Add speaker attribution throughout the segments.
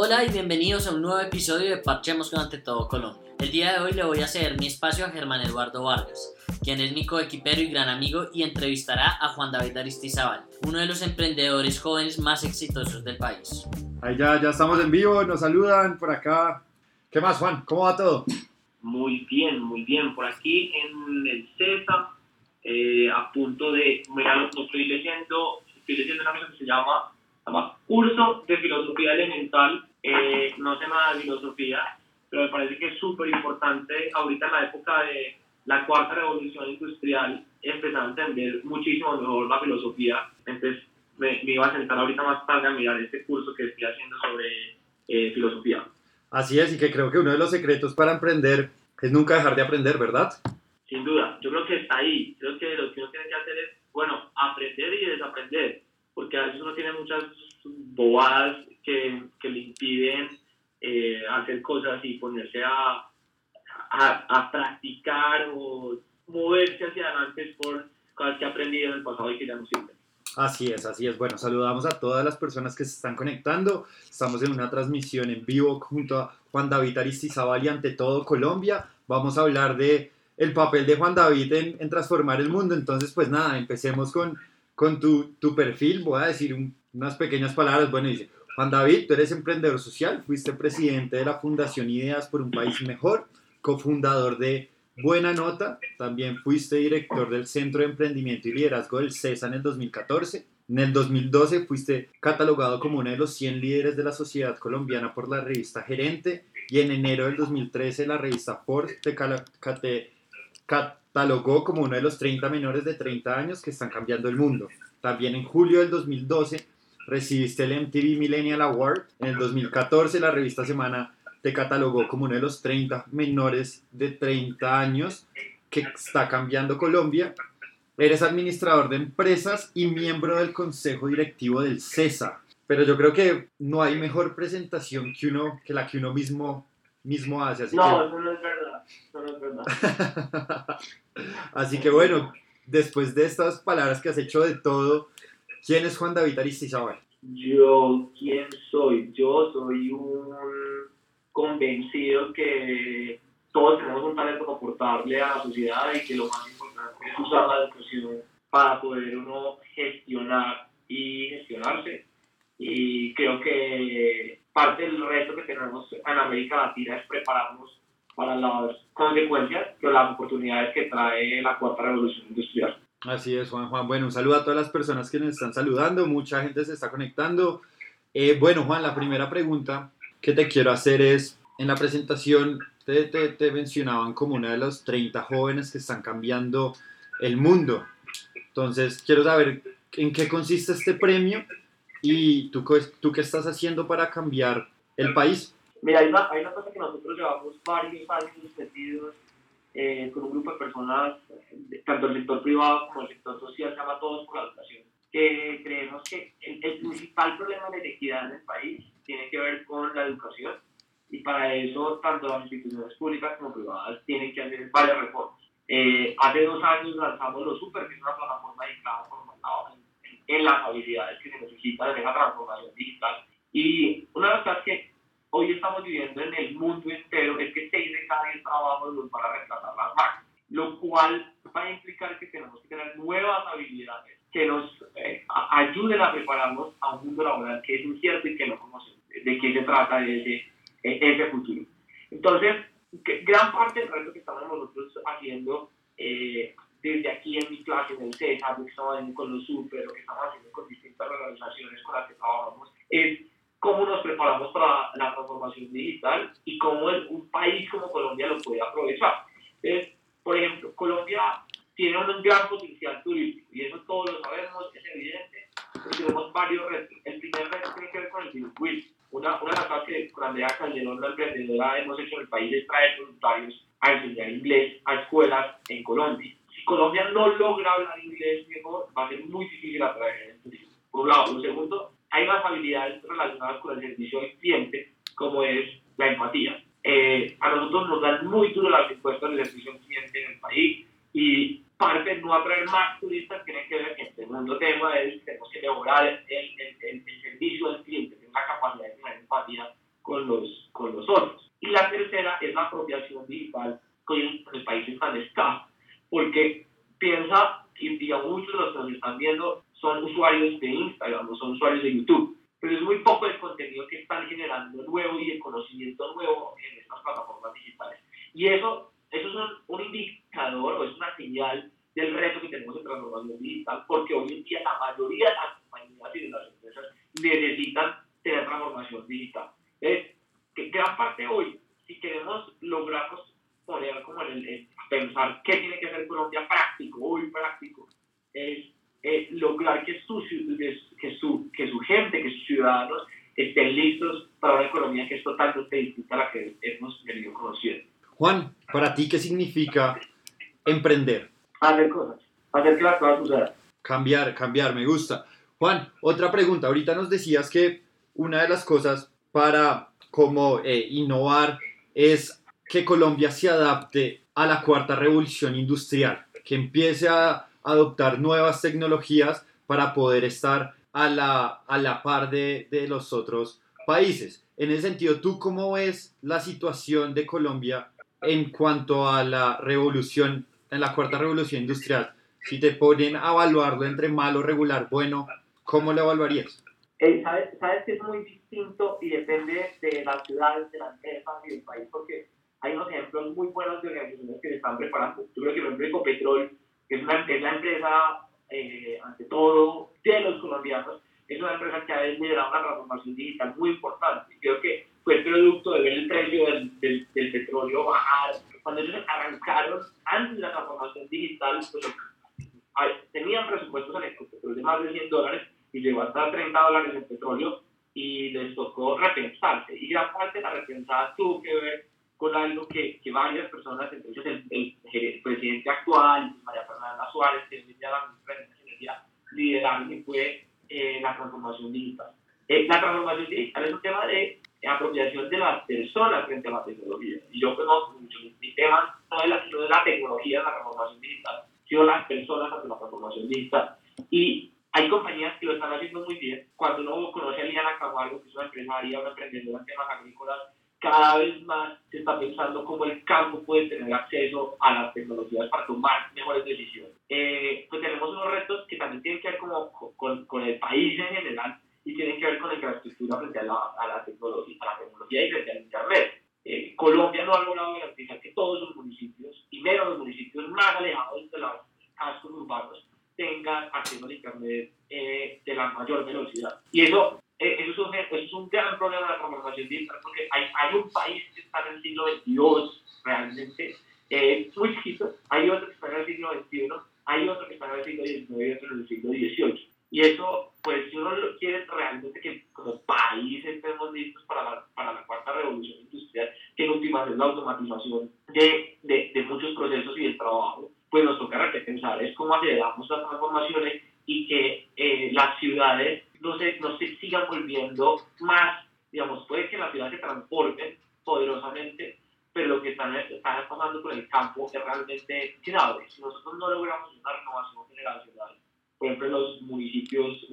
Speaker 1: Hola y bienvenidos a un nuevo episodio de Parchemos con Ante Todo Colombia. El día de hoy le voy a ceder mi espacio a Germán Eduardo Vargas, quien es mi coequipero y gran amigo y entrevistará a Juan David Aristizábal, uno de los emprendedores jóvenes más exitosos del país.
Speaker 2: Ahí ya, ya estamos en vivo, nos saludan por acá. ¿Qué más, Juan? ¿Cómo va todo?
Speaker 3: Muy bien, muy bien. Por aquí en el CESA, eh, a punto de, mira, lo estoy leyendo, estoy leyendo una cosa que se llama, se llama Curso de Filosofía Elemental. Eh, no sé nada de filosofía, pero me parece que es súper importante ahorita en la época de la cuarta revolución industrial empezar a entender muchísimo mejor la filosofía. Entonces me, me iba a sentar ahorita más tarde a mirar este curso que estoy haciendo sobre eh, filosofía.
Speaker 2: Así es, y que creo que uno de los secretos para emprender es nunca dejar de aprender, ¿verdad?
Speaker 3: Sin duda, yo creo que está ahí. Creo que lo que uno tiene que hacer es, bueno, aprender y desaprender, porque a veces uno tiene muchas bobadas que, que le impiden eh, hacer cosas y ponerse a, a, a, practicar o moverse hacia adelante por cosas que ha aprendido en el pasado y que ya no sirven.
Speaker 2: Así es, así es. Bueno, saludamos a todas las personas que se están conectando. Estamos en una transmisión en vivo junto a Juan David Aristizábal y ante todo Colombia. Vamos a hablar de el papel de Juan David en, en transformar el mundo. Entonces, pues nada, empecemos con, con tu, tu perfil. Voy a decir un, unas pequeñas palabras. Bueno, dice, Juan David, tú eres emprendedor social, fuiste presidente de la Fundación Ideas por un País Mejor, cofundador de Buena Nota, también fuiste director del Centro de Emprendimiento y Liderazgo del CESA en el 2014. En el 2012 fuiste catalogado como uno de los 100 líderes de la sociedad colombiana por la revista Gerente y en enero del 2013 la revista Forbes te, te catalogó como uno de los 30 menores de 30 años que están cambiando el mundo. También en julio del 2012 recibiste el MTV Millennial Award. En el 2014 la revista Semana te catalogó como uno de los 30 menores de 30 años que está cambiando Colombia. Eres administrador de empresas y miembro del consejo directivo del CESA. Pero yo creo que no hay mejor presentación que, uno, que la que uno mismo, mismo hace. Así
Speaker 3: no,
Speaker 2: que...
Speaker 3: eso no es verdad. Eso no es verdad.
Speaker 2: así que bueno, después de estas palabras que has hecho de todo, ¿quién es Juan David Aristizábal?
Speaker 3: Yo, ¿quién soy? Yo soy un convencido que todos tenemos un talento para aportarle a la sociedad y que lo más importante es usar la educación para poder uno gestionar y gestionarse. Y creo que parte del reto que tenemos en América Latina es prepararnos para las consecuencias o las oportunidades que trae la cuarta revolución industrial.
Speaker 2: Así es, Juan Juan. Bueno, un saludo a todas las personas que nos están saludando. Mucha gente se está conectando. Eh, bueno, Juan, la primera pregunta que te quiero hacer es, en la presentación te, te, te, mencionaban como una de los 30 jóvenes que están cambiando el mundo. Entonces, quiero saber en qué consiste este premio y tú, tú qué estás haciendo para cambiar el país.
Speaker 3: Mira, hay una, hay una cosa que nosotros llevamos varios años metidos eh, con un grupo de personas, tanto el sector privado como el sector social, se llama Todos por la Educación, que creemos que el, el principal problema de inequidad en el país tiene que ver con la educación y para eso tanto las instituciones públicas como privadas tienen que hacer varias reformas. Eh, hace dos años lanzamos los Super, que es una plataforma dedicada en, en las habilidades que se necesitan en esa transformación digital. Y una de las cosas que hoy estamos viviendo en el mundo entero es que 6 de cada 10 trabajos los van a reemplazar las máquinas, lo cual va a implicar que tenemos que tener nuevas habilidades que nos eh, ayuden a prepararnos a un mundo laboral que es incierto y que no conocemos de qué se trata ese, ese futuro. Entonces, gran parte del reto que estamos nosotros haciendo eh, desde aquí en mi clase, en el CESA, que estamos haciendo con los super, o que estamos haciendo con distintas organizaciones con las que trabajamos, es cómo nos preparamos para la transformación digital y cómo un país como Colombia lo puede aprovechar. Entonces, por ejemplo, Colombia tiene un gran potencial turístico y eso todos lo sabemos, es evidente, tenemos varios retos. El primer reto tiene que ver con el circuito. Una, una de las cosas que Andrea Calderón, la emprendedora, hemos hecho en el país es traer voluntarios a enseñar inglés a escuelas en Colombia. Si Colombia no logra hablar inglés mejor, va a ser muy difícil atraer el turismo. Por un lado. Por segundo, hay más habilidades relacionadas con el servicio al cliente, como es la empatía. Eh, a nosotros nos dan muy duro las encuestas del servicio al cliente en el país y parte de no atraer más turistas tiene que ver que el segundo tema es que tenemos que mejorar el, el, el, el servicio al cliente, tener la capacidad de tener empatía apropiación digital con el país es tan escaso, porque piensa, y digamos muchos de los que nos están viendo son usuarios de Instagram o son usuarios de YouTube, pero es muy poco el contenido que están generando nuevo y el conocimiento nuevo en estas plataformas digitales. Y eso, eso es un, un indicador o es una señal del reto que tenemos en transformación digital, porque hoy en día la mayoría de las compañías y de las empresas necesitan tener transformación digital. Es que gran parte hoy, si queremos lograrnos poner como en el, pensar qué tiene que hacer Colombia práctico, hoy práctico, es lograr que su, que, su, que su gente, que sus ciudadanos estén listos para una economía que es totalmente distinta a la que hemos venido conociendo.
Speaker 2: Juan, para ti, ¿qué significa emprender?
Speaker 3: Hacer cosas, hacer que las cosas sucedan.
Speaker 2: Cambiar, cambiar, me gusta. Juan, otra pregunta. Ahorita nos decías que una de las cosas para como eh, innovar es que Colombia se adapte a la cuarta revolución industrial, que empiece a adoptar nuevas tecnologías para poder estar a la, a la par de, de los otros países. En ese sentido, ¿tú cómo ves la situación de Colombia en cuanto a la revolución, en la cuarta revolución industrial? Si te ponen a evaluarlo entre malo, regular, bueno, ¿cómo lo evaluarías?
Speaker 3: Eh, ¿sabes, sabes que es muy distinto y depende de las ciudades, de las empresas y del país, porque hay unos ejemplos muy buenos de organizaciones que se están preparando. Yo creo que, por ejemplo, Ecopetrol es, una, es la empresa, eh, ante todo, de los colombianos, es una empresa que ha liderado una transformación digital muy importante. Creo que fue el producto de ver el precio del, del, del petróleo bajar. Cuando ellos arrancaron, antes de la transformación digital, pues, tenían presupuestos en el de más de 100 dólares y llegó hasta 30 dólares el petróleo y les tocó repensarse. Y gran parte de la repensada tuvo que ver con algo que, que varias personas, entre ellos el, el, presidente actual, María Fernanda Suárez, que es la ministra de Energía, lideraron y fue eh, la transformación digital. Eh, la transformación digital es un tema de apropiación de las personas frente a la tecnología. Y yo conozco mucho, mi tema no es la, no la tecnología la transformación digital, sino las personas ante la transformación digital. Y hay compañías que lo están haciendo muy bien. Cuando uno conoce a Liana Camargo, que es una empresaria, una emprendedora en temas agrícolas, cada vez más se está pensando cómo el campo puede tener acceso a las tecnologías para tomar mejores decisiones. Eh, pues tenemos unos retos que también tienen que ver como, con, con, el país en general y tienen que ver con la infraestructura frente a la, a la, tecnología, a la tecnología y frente al Internet. Eh, Colombia no ha logrado garantizar que todos los municipios, y menos los municipios más alejados de los cascos urbanos, tengan acceso al Internet eh, de la mayor velocidad. Y eso eh, eso, es un, eso es un gran problema de la transformación digital porque hay, hay un país que está en el siglo XXII realmente eh, muy chiquito, hay otro que está en el siglo XXI, hay otro que está en el siglo XIX y otro en el siglo XVIII. Y eso, pues, si uno quiere realmente que como país estemos listos para la, para la cuarta revolución industrial, que en última es la automatización de, de, de muchos procesos y del trabajo, pues nos toca repensar es cómo aceleramos las transformaciones y que eh, las ciudades no se, no se sigan volviendo más, digamos, puede que las ciudades se transformen poderosamente, pero lo que están, están pasando con el campo es realmente grave. Si nosotros no logramos una renovación generacional, por ejemplo, en los municipios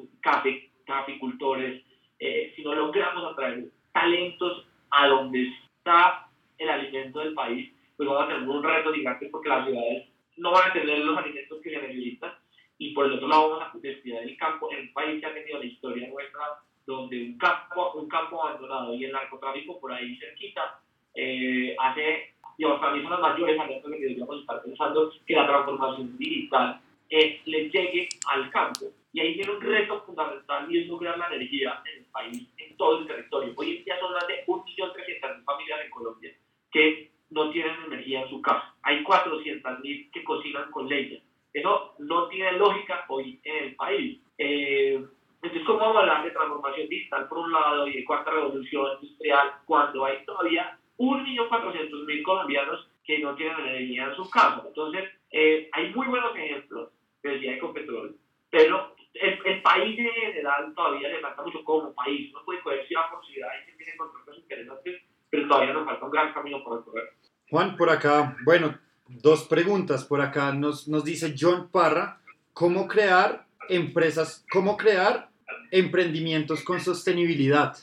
Speaker 3: caficultores, eh, si no logramos atraer talentos a donde está el alimento del país, pues vamos a tener un reto gigante porque las ciudades no van a tener los alimentos que se necesitan y por el otro lado vamos a descuidar el campo en un país que ha tenido la historia nuestra donde un campo, un campo abandonado y el narcotráfico por ahí cerquita eh, hace, digamos, para mí son las mayores alertas que deberíamos estar pensando que la transformación digital eh, le llegue al campo. Y ahí tiene un reto fundamental y es lograr la energía en el país, en todo el territorio. Hoy en día son más de 1.300.000 familias en Colombia que no tienen energía en su casa. Hay 400.000 que cocinan con leña. Eso no tiene lógica hoy en el país. Eh, entonces, ¿cómo vamos a hablar de transformación digital por un lado y de cuarta revolución industrial cuando hay todavía 1.400.000 colombianos que no tienen energía en sus casas? Entonces, eh, hay muy buenos ejemplos, decía Ecopetrol, pero el, el, país en general todavía le falta mucho como país. No puede coger ciudad por ciudad y se tiene contratos interesantes, pero todavía nos falta un gran camino por recorrer.
Speaker 2: Juan, por acá, bueno, dos preguntas por acá. Nos, nos dice John Parra, ¿cómo crear empresas, cómo crear emprendimientos con sostenibilidad?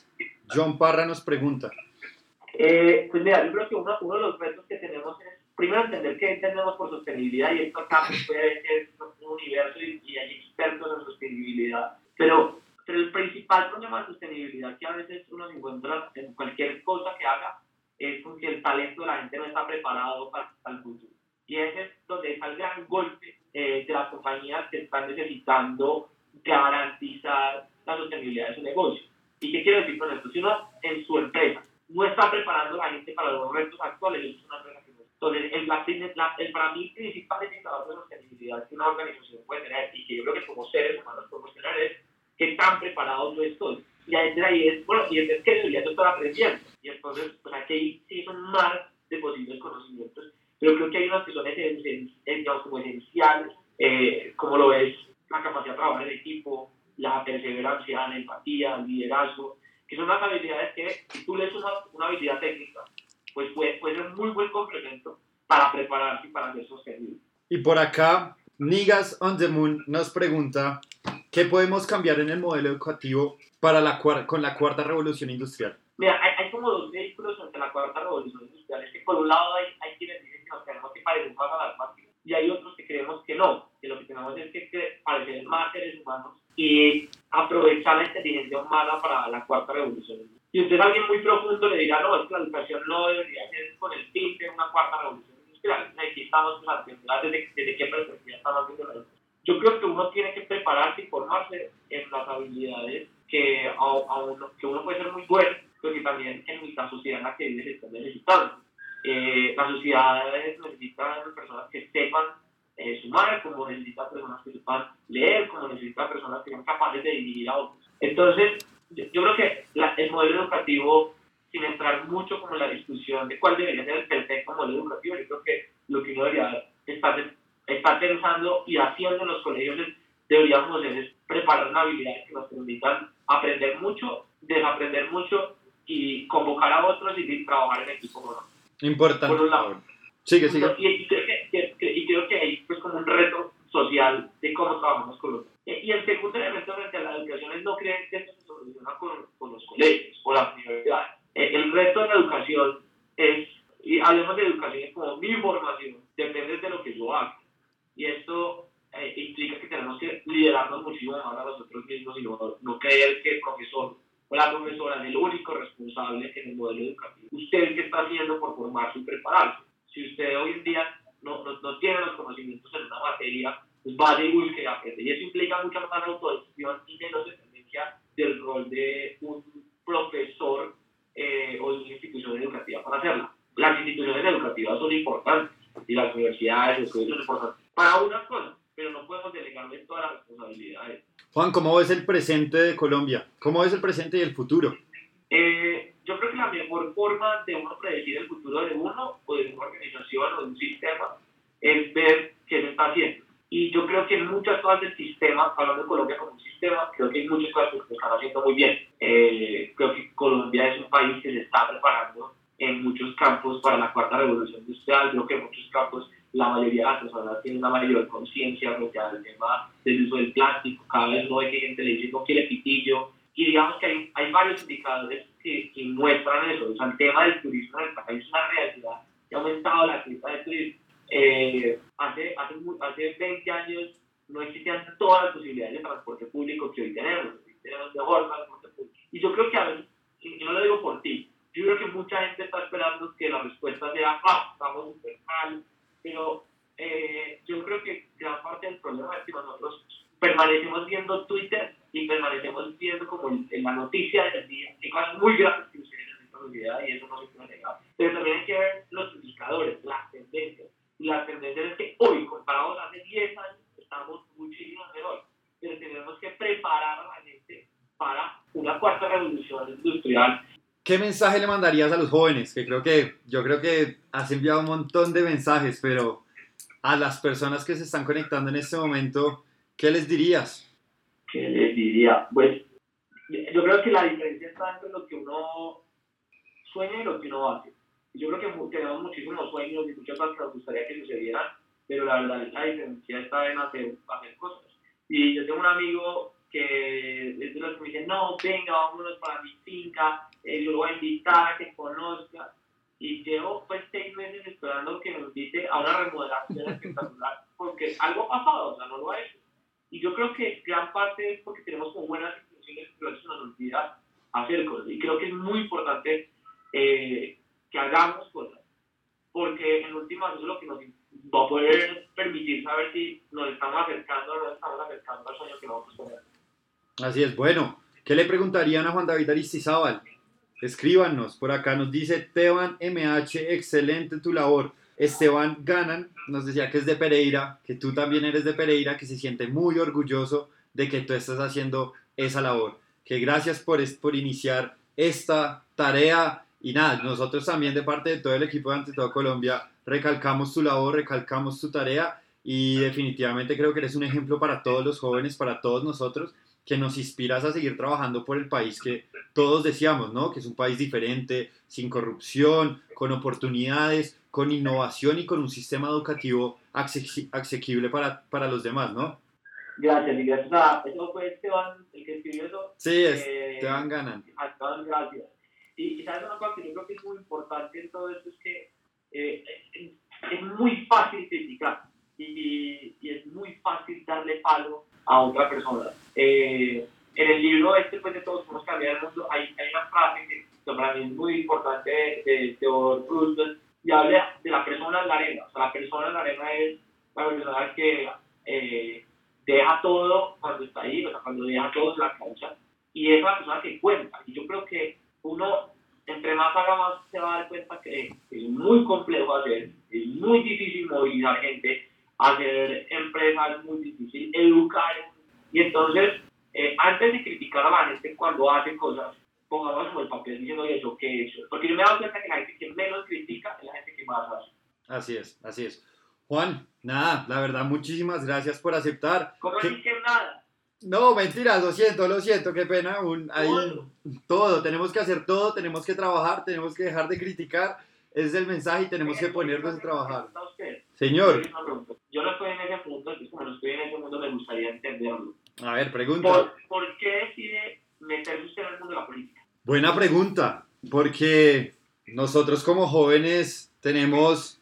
Speaker 2: John Parra nos pregunta.
Speaker 3: Eh, pues mira, yo creo que uno, uno de los retos que tenemos es primero entender qué entendemos por sostenibilidad y esto acá pues, puede ser un universo y, y hay expertos en sostenibilidad, pero, pero el principal problema de sostenibilidad que a veces uno se encuentra en cualquier cosa que haga es porque el talento de la gente no está preparado para, para el futuro. Y es donde está el gran golpe eh, de las compañías que están necesitando garantizar la sostenibilidad de su negocio. ¿Y qué quiero decir con esto? Si uno en su empresa no está preparando a la gente para los retos actuales, es una empresa que no. Entonces, el, la, el, para mí principal indicador de sostenibilidad que una organización puede tener y que yo creo que como seres humanos podemos tener es qué tan preparados yo estoy. Y ahí es, bueno, y es que debería estar aprendiendo. Y entonces, pues aquí sí son más de posibles conocimientos pero creo que hay unas que son digamos, como esenciales, eh, como lo es la capacidad de trabajar en equipo, la perseverancia, la empatía, el liderazgo, que son las habilidades que si tú lees una, una habilidad técnica, pues puede, puede ser un muy buen complemento para prepararse y para ser sostenible.
Speaker 2: Y por acá, Nigas on the Moon nos pregunta, ¿qué podemos cambiar en el modelo educativo para la, con la cuarta revolución industrial?
Speaker 3: Mira, hay, hay como dos vehículos ante la cuarta revolución industrial. Es que por un lado hay, hay quienes parecer más a las máquinas. Y hay otros que creemos que no, que lo que tenemos es que parecer más seres humanos y aprovechar la inteligencia humana para la cuarta revolución. Y usted alguien muy profundo le dirá, no, es que la educación no debería ser con el fin de una cuarta revolución industrial. Aquí estamos pues, desde, desde qué perspectiva estamos viendo la educación. Yo creo que uno tiene que prepararse y formarse en las habilidades que, a, a uno, que uno puede ser muy bueno, pero que también en la sociedad en la que vive se está necesitando. Eh, las sociedades necesitan personas que sepan eh, sumar, como necesitan personas que sepan leer, como necesitan personas que sean capaces de dirigir a otros. Entonces, yo, creo que el modelo educativo, sin entrar mucho como en la discusión de cuál debería ser el perfecto modelo educativo, yo creo que lo que uno debería estar, pensando y haciendo en los colegios es, deberíamos es preparar una habilidad que nos permitan aprender mucho, desaprender mucho y convocar a otros y trabajar en equipo otros.
Speaker 2: Importante.
Speaker 3: Por un lado.
Speaker 2: Sigue, sigue.
Speaker 3: Y, creo que, y creo que hay pues, como un reto social de cómo trabajamos con los y el segundo elemento frente a la educación es no creer que esto se soluciona con, con los colegios o las universidades. El reto de la educación es, y hablemos de educación como mi formación, depende de lo que yo haga. Y esto eh, implica que tenemos que liderarnos muchísimo más a nosotros mismos y no, no creer que el profesor la profesora es el único responsable en el modelo educativo. Usted, ¿qué está haciendo por formarse y prepararse? Si usted hoy en día no, no, no tiene los conocimientos en una materia, pues vaya y y eso implica mucha más autodecisión y menos dependencia del rol de un profesor eh, o de una institución educativa para hacerla. Las instituciones educativas son importantes y las universidades, los colegios son importantes para unas cosas, pero no podemos delegarles todas las responsabilidades
Speaker 2: Juan, ¿cómo ves el presente de Colombia? ¿Cómo ves el presente y el futuro?
Speaker 3: Eh, yo creo que la mejor forma de uno predecir el futuro de uno o de una organización o de un sistema es ver qué se está haciendo. Y yo creo que en muchas cosas del sistema, hablando de Colombia como un sistema, creo que hay muchas cosas que se están haciendo muy bien. Eh, creo que Colombia es un país que se está preparando en muchos campos para la cuarta revolución industrial. Creo que en muchos campos la mayoría de las personas tienen una mayor conciencia frente al tema del uso del plástico. Cada vez no hay que gente le dice no quiere pitillo. Y digamos que hay, hay varios indicadores que, que, muestran eso. O sea, el tema del turismo en el país es una realidad que ha aumentado la cifra de turismo. Eh, hace, hace, hace 20 años no existían todas las posibilidades de transporte público que hoy tenemos. Hoy tenemos mejor transporte público. Y yo creo que a veces, y no lo digo por ti, yo creo que mucha gente está esperando que la respuesta sea, ah, estamos súper mal, pero eh, yo creo que gran parte del problema es que nosotros permanecemos viendo Twitter y permanecemos viendo como en la noticia del día, hay cosas muy grandes que suceden en nuestra sociedad y eso no se puede negar. Pero también hay que ver los indicadores, las tendencias. Y las tendencias es que hoy, comparados hace 10 años, estamos muchísimo mejor. Pero tenemos que preparar a la gente para una cuarta revolución industrial
Speaker 2: ¿Qué mensaje le mandarías a los jóvenes? Que creo que yo creo que has enviado un montón de mensajes, pero a las personas que se están conectando en este momento, ¿qué les dirías?
Speaker 3: ¿Qué les diría? Pues yo creo que la diferencia está entre lo que uno sueña y lo que uno hace. Yo creo que tenemos muchísimos sueños y muchas cosas que nos gustaría que sucedieran, pero la verdad la diferencia está en hacer, hacer cosas. Y yo tengo un amigo que es de los que me dicen, no, venga, vámonos para mi finca, eh, lo voy a invitar a que conozca. Y llevo pues seis meses esperando que me invite a una remodelación espectacular, porque algo ha pasado, o sea, no lo ha hecho. Y yo creo que gran parte es porque tenemos como buenas intenciones, pero eso nos olvida hacer cosas. Y creo que es muy importante eh, que hagamos cosas, porque en última eso es lo que nos va a poder permitir saber si nos estamos acercando o no estamos acercando al sueño que vamos a tener.
Speaker 2: Así es, bueno, ¿qué le preguntarían a Juan David Aristizábal? Escríbanos, por acá nos dice Teban MH, excelente tu labor. Esteban Ganan nos decía que es de Pereira, que tú también eres de Pereira, que se siente muy orgulloso de que tú estás haciendo esa labor. Que gracias por, por iniciar esta tarea y nada, nosotros también de parte de todo el equipo de Ante Todo Colombia recalcamos tu labor, recalcamos tu tarea y definitivamente creo que eres un ejemplo para todos los jóvenes, para todos nosotros, que nos inspiras a seguir trabajando por el país que todos decíamos, ¿no? Que es un país diferente, sin corrupción, con oportunidades, con innovación y con un sistema educativo asequible para, para los demás, ¿no?
Speaker 3: Gracias, y gracias a eso fue Esteban el que escribió eso.
Speaker 2: Sí, es, eh, Esteban Ganan.
Speaker 3: Esteban, gracias. Y, sabes una cosa que yo creo que es muy importante en todo esto es que eh, es muy fácil criticar y, y, es muy fácil darle palo a otra persona. Eh, en el libro este, pues de todos podemos cambiar el mundo, hay, hay una frase que para mí es muy importante de, Theodore Roosevelt y habla de la persona en la arena. O sea, la persona en la arena es la persona que eh, deja todo cuando está ahí, o sea, cuando deja todo en la cancha, y es la persona que cuenta. Y yo creo que uno, entre más haga más, se va a dar cuenta que es muy complejo hacer, es muy difícil movilizar gente, hacer empresas es muy difícil, educar. Y entonces, eh, antes de criticar a la gente cuando hace cosas, pongamos como el papel diciendo eso, que hecho. Porque yo me he dado cuenta que la gente que menos critica es la gente que más hace.
Speaker 2: Así es, así es. Juan, nada, la verdad, muchísimas gracias por aceptar.
Speaker 3: ¿Cómo que... nada?
Speaker 2: No, mentira, lo siento, lo siento, qué pena. Un, todo, tenemos que hacer todo, tenemos que trabajar, tenemos que dejar de criticar. Es el mensaje y tenemos que ponernos a trabajar. Señor.
Speaker 3: Yo no estoy en ese punto, es como no estoy en ese mundo, me gustaría entenderlo.
Speaker 2: A ver, pregunta.
Speaker 3: ¿Por, qué decide meterse usted en el mundo de la política?
Speaker 2: Buena pregunta, porque nosotros como jóvenes tenemos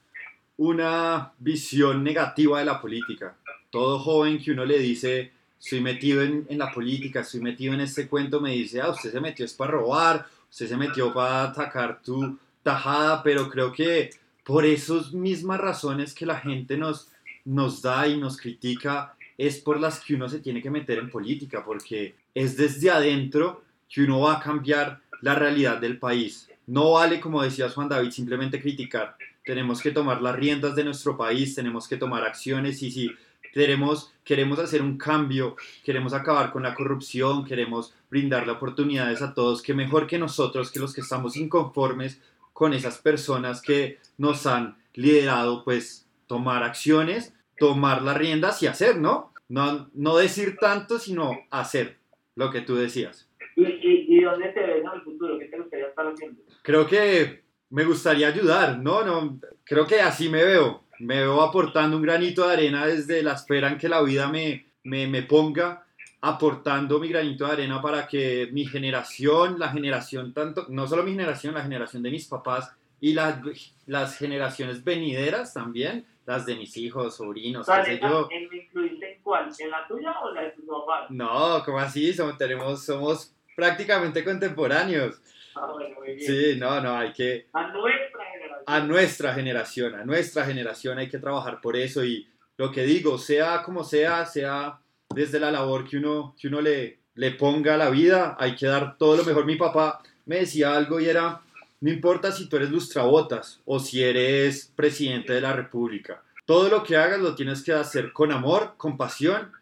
Speaker 2: una visión negativa de la política. Todo joven que uno le dice estoy metido en, en, la política, estoy metido en este cuento, me dice, ah, usted se metió es para robar, usted se metió para atacar tu tajada, pero creo que por esas mismas razones que la gente nos, nos da y nos critica, es por las que uno se tiene que meter en política, porque es desde adentro que uno va a cambiar la realidad del país. No vale, como decía Juan David, simplemente criticar. Tenemos que tomar las riendas de nuestro país, tenemos que tomar acciones y si Queremos, queremos hacer un cambio, queremos acabar con la corrupción, queremos brindarle oportunidades a todos, que mejor que nosotros, que los que estamos inconformes con esas personas que nos han liderado, pues tomar acciones, tomar las riendas y hacer, ¿no? No, no decir tanto, sino hacer lo que tú decías.
Speaker 3: ¿Y, y, dónde te ves en el futuro? ¿Qué te gustaría estar haciendo?
Speaker 2: Creo que me gustaría ayudar, ¿no? no creo que así me veo me veo aportando un granito de arena desde la espera en que la vida me, me, me, ponga, aportando mi granito de arena para que mi generación, la generación tanto, no solo mi generación, la generación de mis papás y las, las generaciones venideras también, las de mis hijos, sobrinos, qué sé yo.
Speaker 3: ¿En cuál? ¿En la tuya o la de tus papás?
Speaker 2: No, como así? Somos, tenemos, somos prácticamente contemporáneos.
Speaker 3: Ah, bueno, muy bien.
Speaker 2: Sí, no, no, hay que...
Speaker 3: A nuestra
Speaker 2: a nuestra generación, a nuestra generación hay que trabajar por eso y lo que digo, sea como sea, sea desde la labor que uno, que uno le, le ponga a la vida, hay que dar todo lo mejor. Mi papá me decía algo y era, no importa si tú eres lustrabotas o si eres presidente de la república, todo lo que hagas lo tienes que hacer con amor, con pasión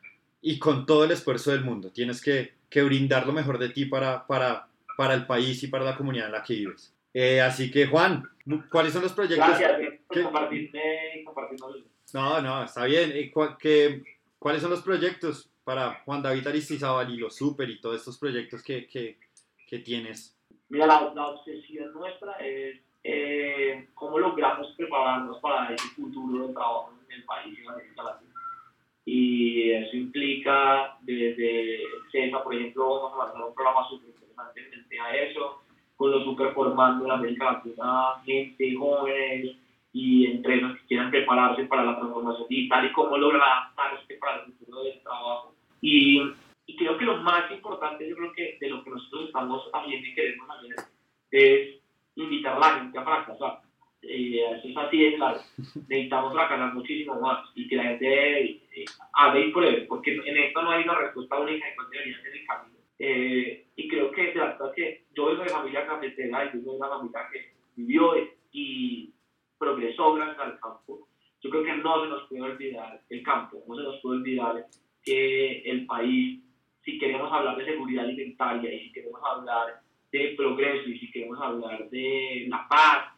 Speaker 2: y con todo el esfuerzo del mundo. Tienes que, que brindar lo mejor de ti para, para, para el país y para la comunidad en la que vives. Eh, así que, Juan, ¿cuáles son los proyectos?
Speaker 3: Gracias por compartirme
Speaker 2: No, no, está bien. Eh, ¿Qué, ¿Cuáles son los proyectos para Juan David Aristizábal y los Super y todos estos proyectos que, que, que tienes?
Speaker 3: Mira, la, la, obsesión nuestra es eh, cómo logramos prepararnos para ese futuro de trabajo en el país en América Latina. y eso implica desde CESA, por ejemplo, vamos a lanzar un programa súper interesante frente a eso, con los superformando en América Latina, gente, jóvenes y empresas que quieran prepararse para la transformación digital y cómo lograr adaptarse para el futuro del trabajo. Y, y creo que lo más importante, yo creo que de lo que nosotros estamos haciendo y queremos hacer es invitar a la gente a fracasar y eso es así de claro. Necesitamos fracasar muchísimo más y que la gente eh, haga y pruebe, porque en esto no hay una respuesta única de cuál debería ser el camino. Eh, y creo que de verdad que yo vengo de familia cafetera y yo vengo de una familia que vivió y progresó gracias al campo. Yo creo que no se nos puede olvidar el campo, no se nos puede olvidar que el país, si queremos hablar de seguridad alimentaria y si queremos hablar de progreso y si queremos hablar de la paz,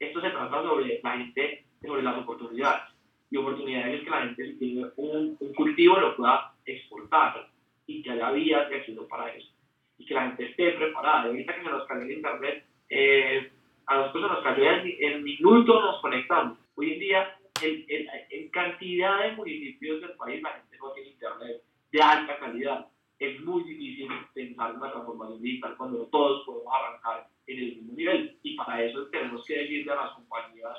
Speaker 3: esto se trata sobre la gente, sobre las oportunidades. Y oportunidades es que la gente, si tiene un, un cultivo, lo pueda exportar y que haya vías de acceso para eso. Y que la gente esté preparada. Ahorita que se nos cayó el internet, eh, a nosotros se nos cayó en, en minutos nos conectamos. Hoy en día, en, cantidad de municipios del país, la gente no tiene internet de alta calidad. Es muy difícil pensar en una transformación digital cuando todos podemos arrancar en el mismo nivel. Y para eso tenemos que decirle a las compañías,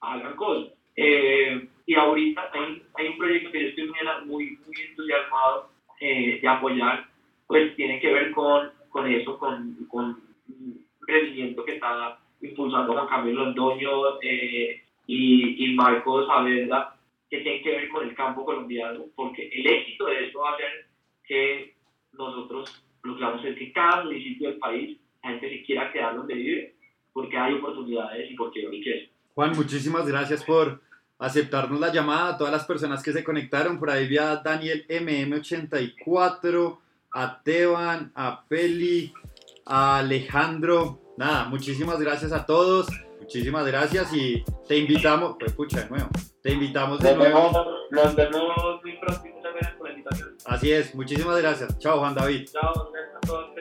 Speaker 3: hagan cosas. Eh, y ahorita hay, hay, un proyecto que yo estoy muy, muy, entusiasmado eh, de apoyar, pues tiene que ver con, con eso, con, con un rendimiento que está impulsando Juan Camilo Londoño eh, y, y Marcos Saavedra, que tiene que ver con el campo colombiano, porque el éxito de esto va a ser que nosotros logramos es que cada municipio del país la gente se quiera quedar donde vive, porque hay oportunidades y porque hay riqueza.
Speaker 2: Juan, muchísimas gracias por aceptarnos la llamada, a todas las personas que se conectaron, por ahí vi a Daniel MM84, a Teban, a Peli, a Alejandro, nada, muchísimas gracias a todos, muchísimas gracias y te invitamos, pues pucha, de nuevo, te invitamos de nuevo.
Speaker 3: nos vemos
Speaker 2: Así es, muchísimas gracias. Chao, Juan David.
Speaker 3: Chao, gracias a todos.